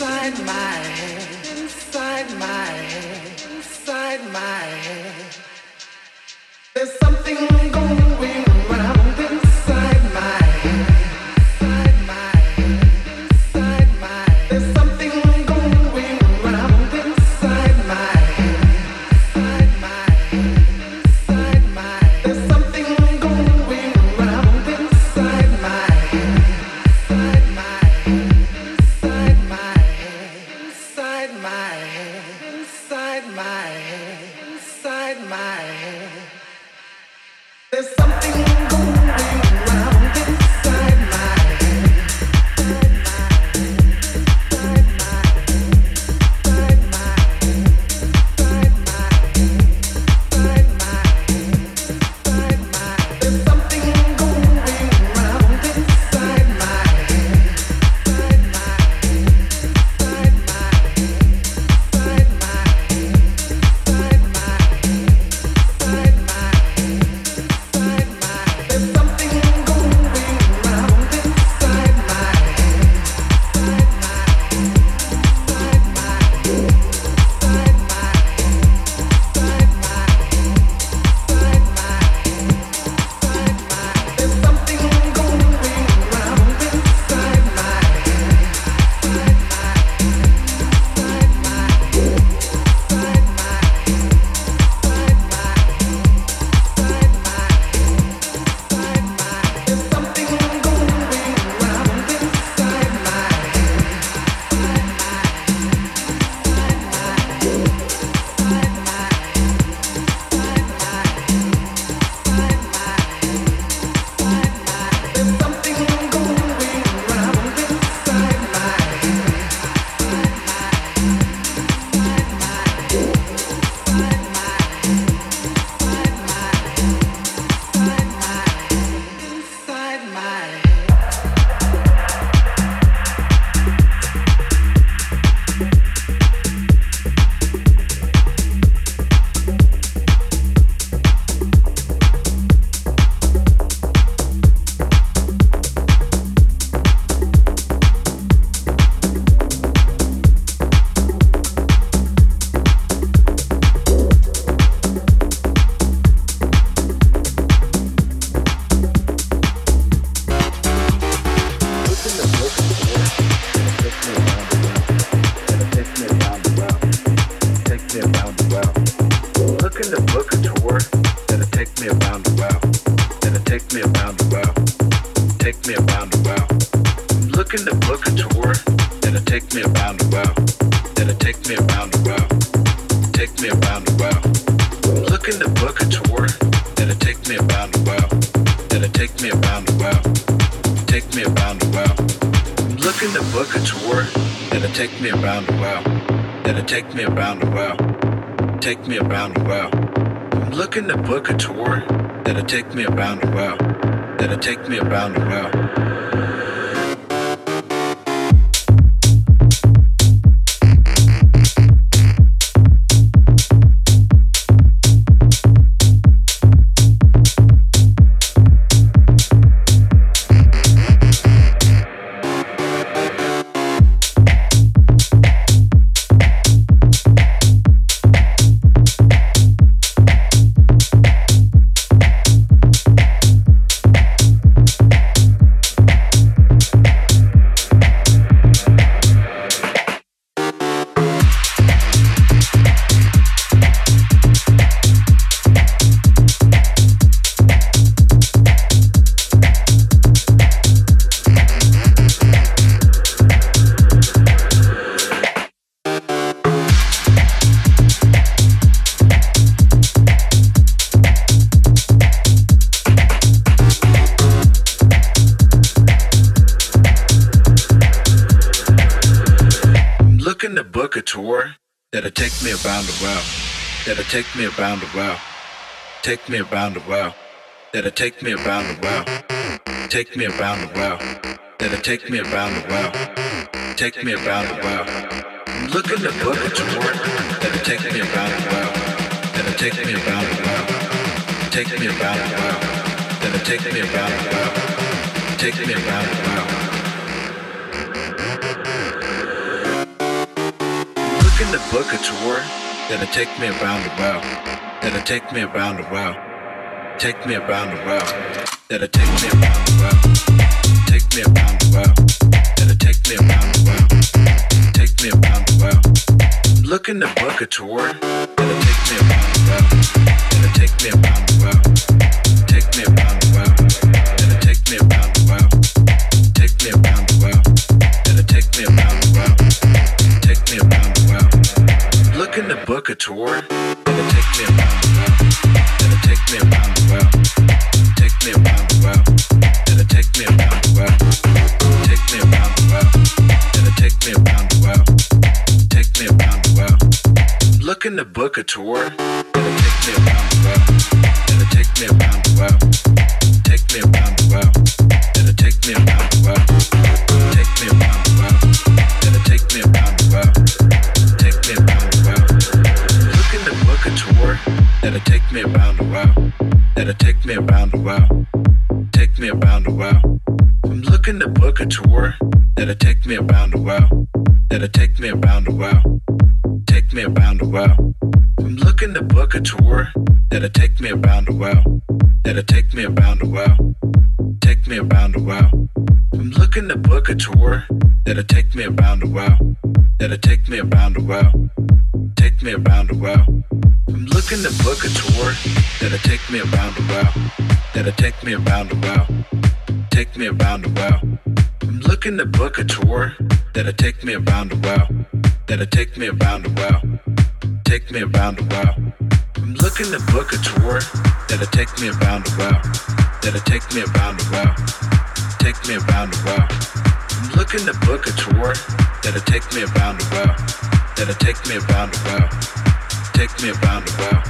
inside my head, inside my head, inside my head. etmiyor. Take me around the world. That'll take me around the world. Take me around the world. That'll take me around the world. Take me around the world. I'm looking to book a tour that'll take me around the world. That'll take me around the world. Take me around the world. That'll take me around the world. Take me around the world. looking to book a tour that'll take me around the world. That'll take me around the world. Take me around the world. That'll take me around the world. Take me around the world. That'll take me around the world. Take me around the world. I'm looking to book a tour that'll take me around the world. That'll take me around the world. Take me around the world. That'll take me around the world. Take me around the world. That'll take me around the world. Take me around the world. Looking to book a tour that'll take me around Looking to book a tour take me around the world. Take me around That'll take me around the world. Take me around the world. I'm looking to book a tour that'll take me around the world. That'll take me around the world. Take me around the world. I'm looking to book a tour that'll take me around the world. That'll take me around the world. Take me around the world. I'm looking to book a tour that'll take me around the world. That'll take me around the world. Take me around the world. I'm looking to book a tour that'll take me around the world. That'll take me around the world. Take me around the world. I'm looking to book a tour that'll take me around the world. That'll take me around the world. Take me around the world. I'm looking to book a tour that'll take me around the world. That'll take me around the world. Take me around the world.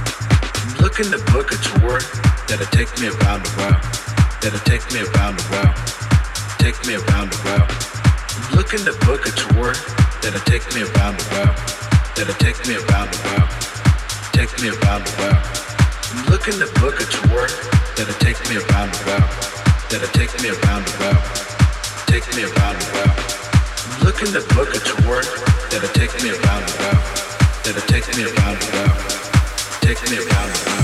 I'm looking to book a tour that'll take me around the world. That'll take me around the world. Take me around the world. Looking to book a tour that'll take me around the. That'll take me around the world. Me around the world. I'm book a tour that'll take me around the. That'll take me around the world. Me around the world. I'm book a tour that'll take me around the. That'll take me around the world. Take me around the world.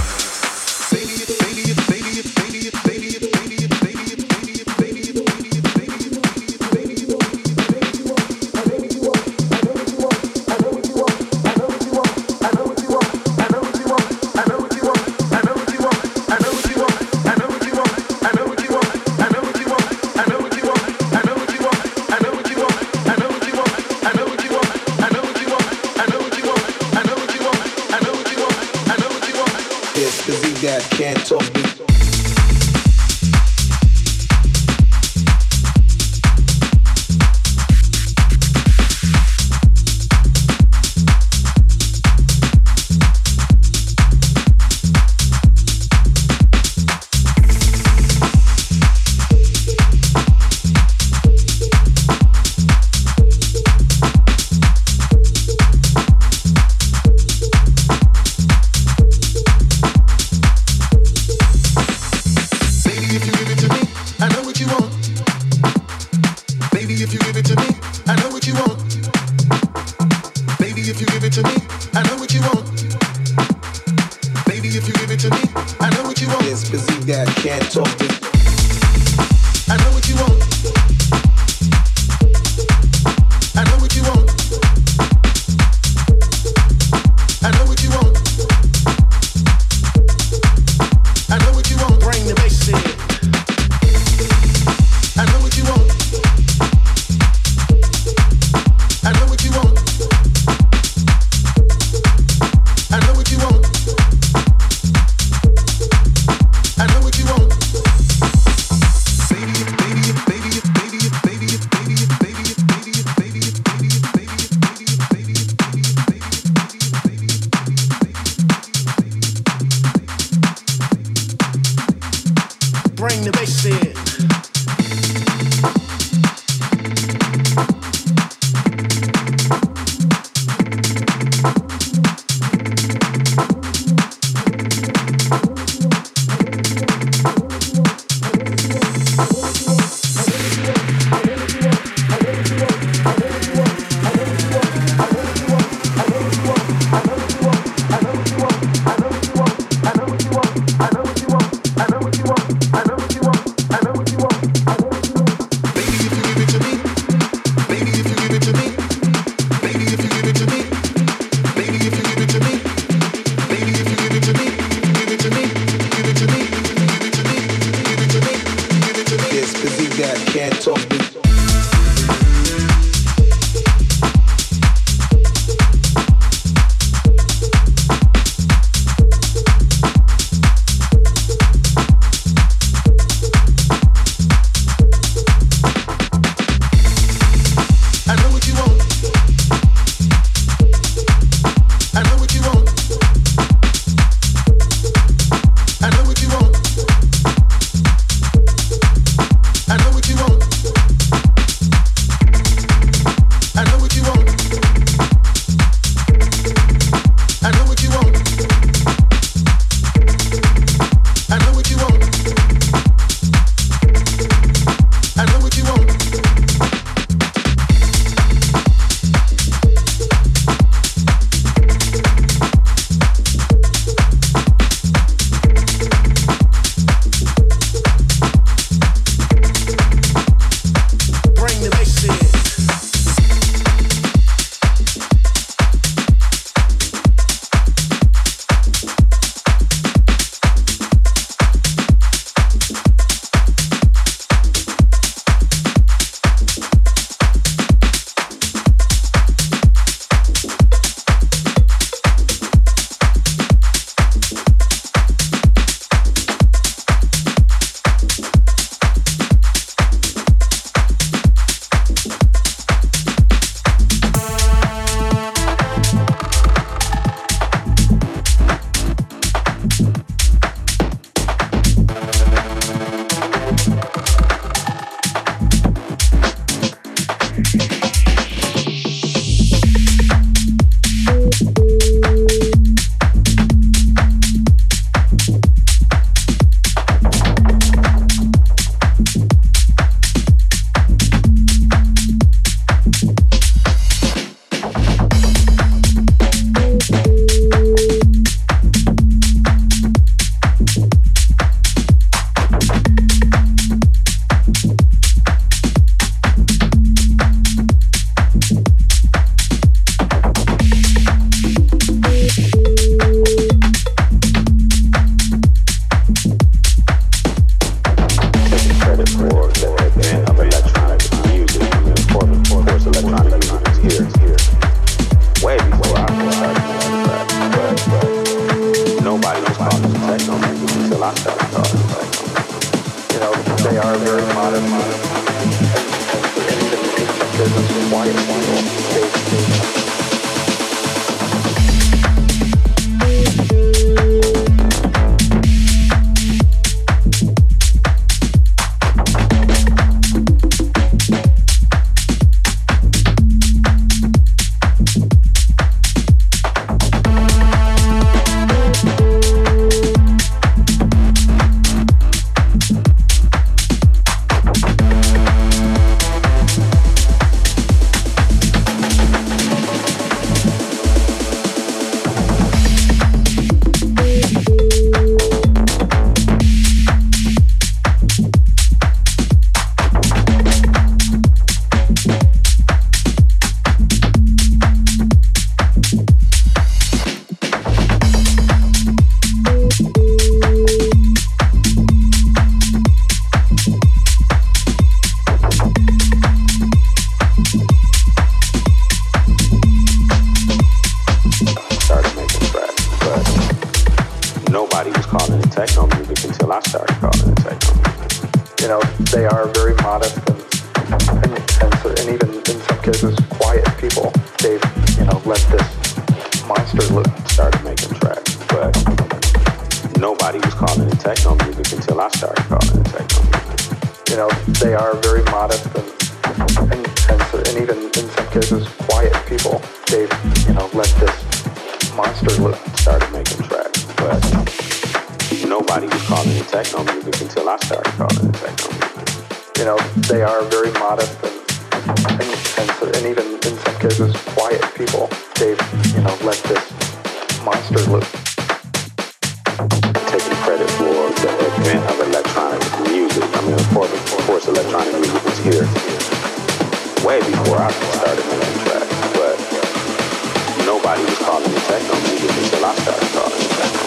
Was calling it techno music until I started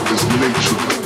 of this nature.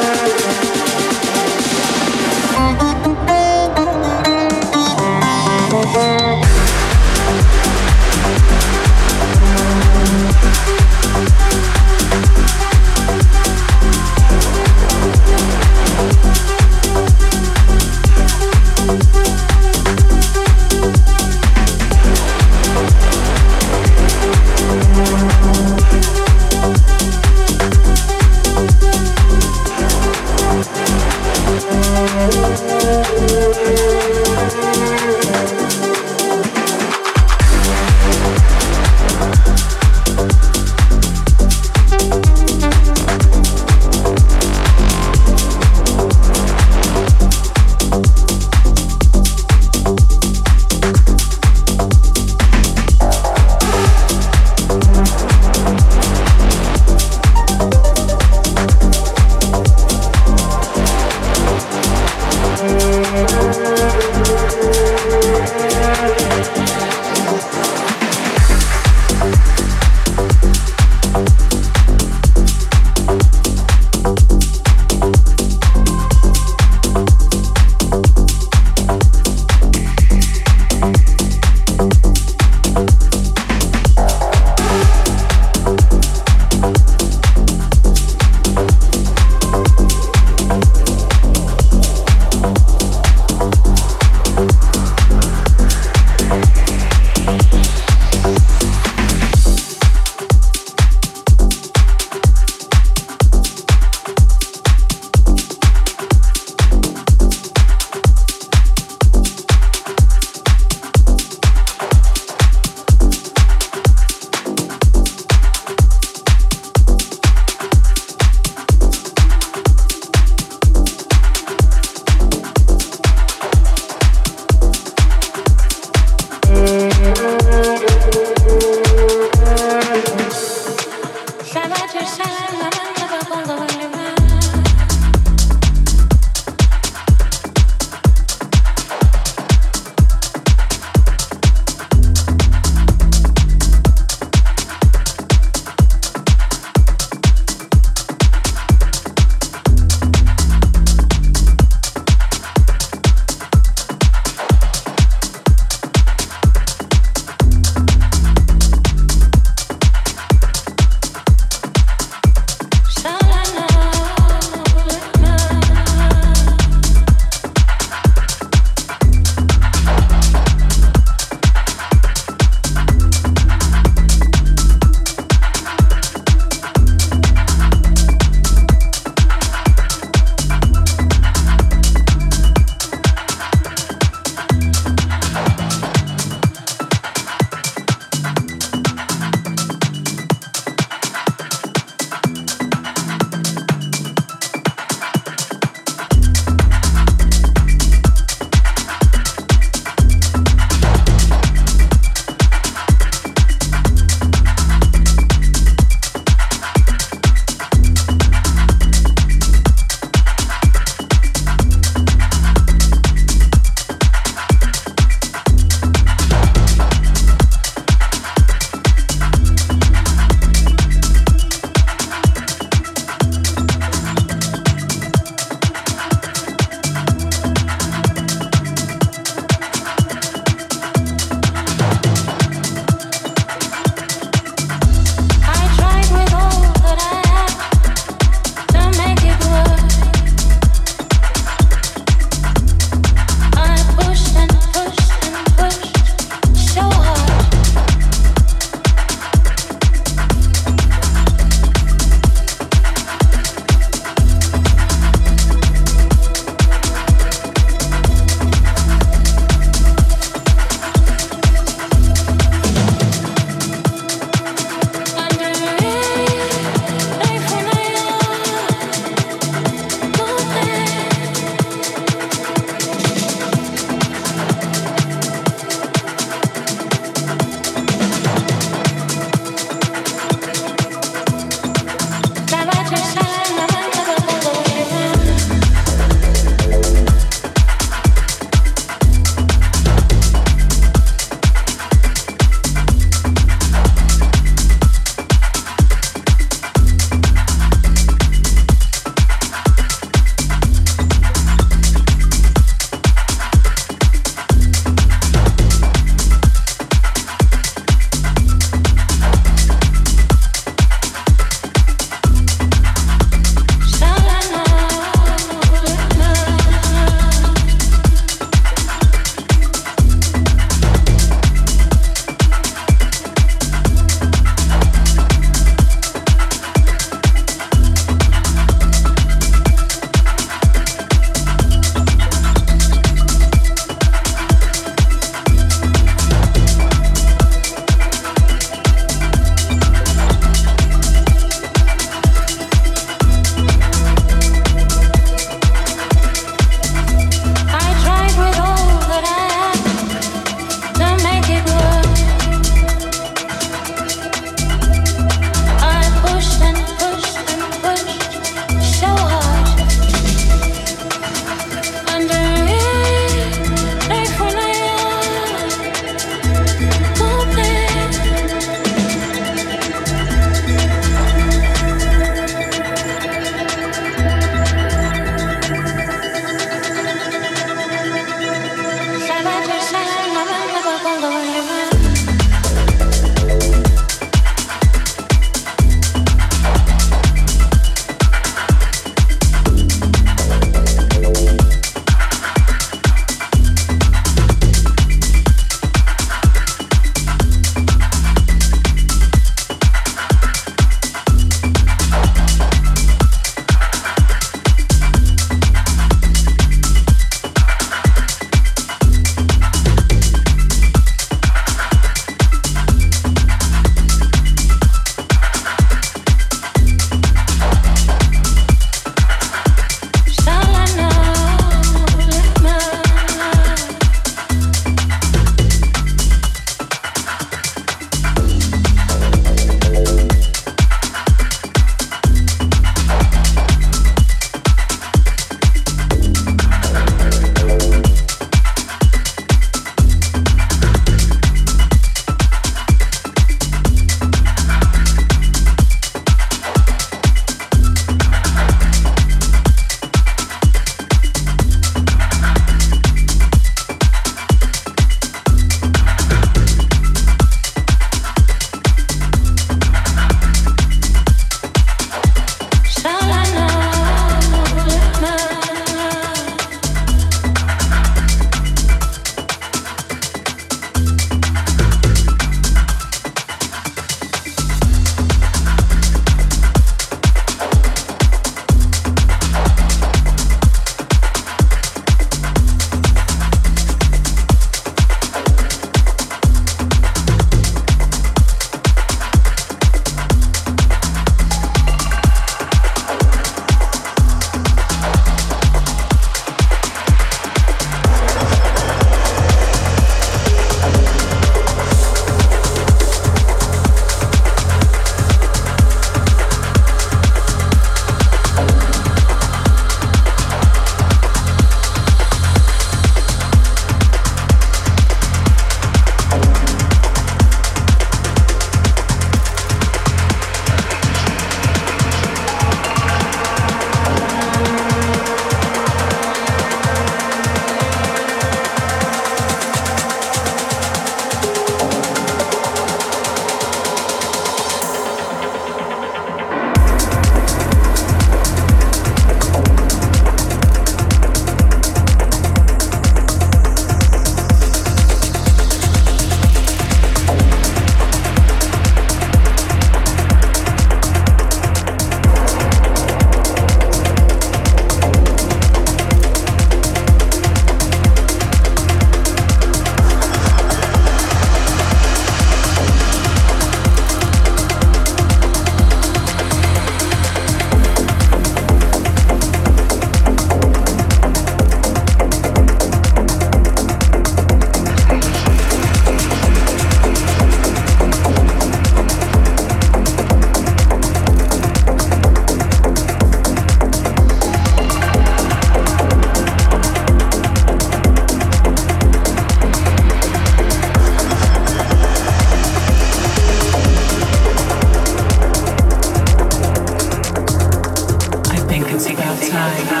night.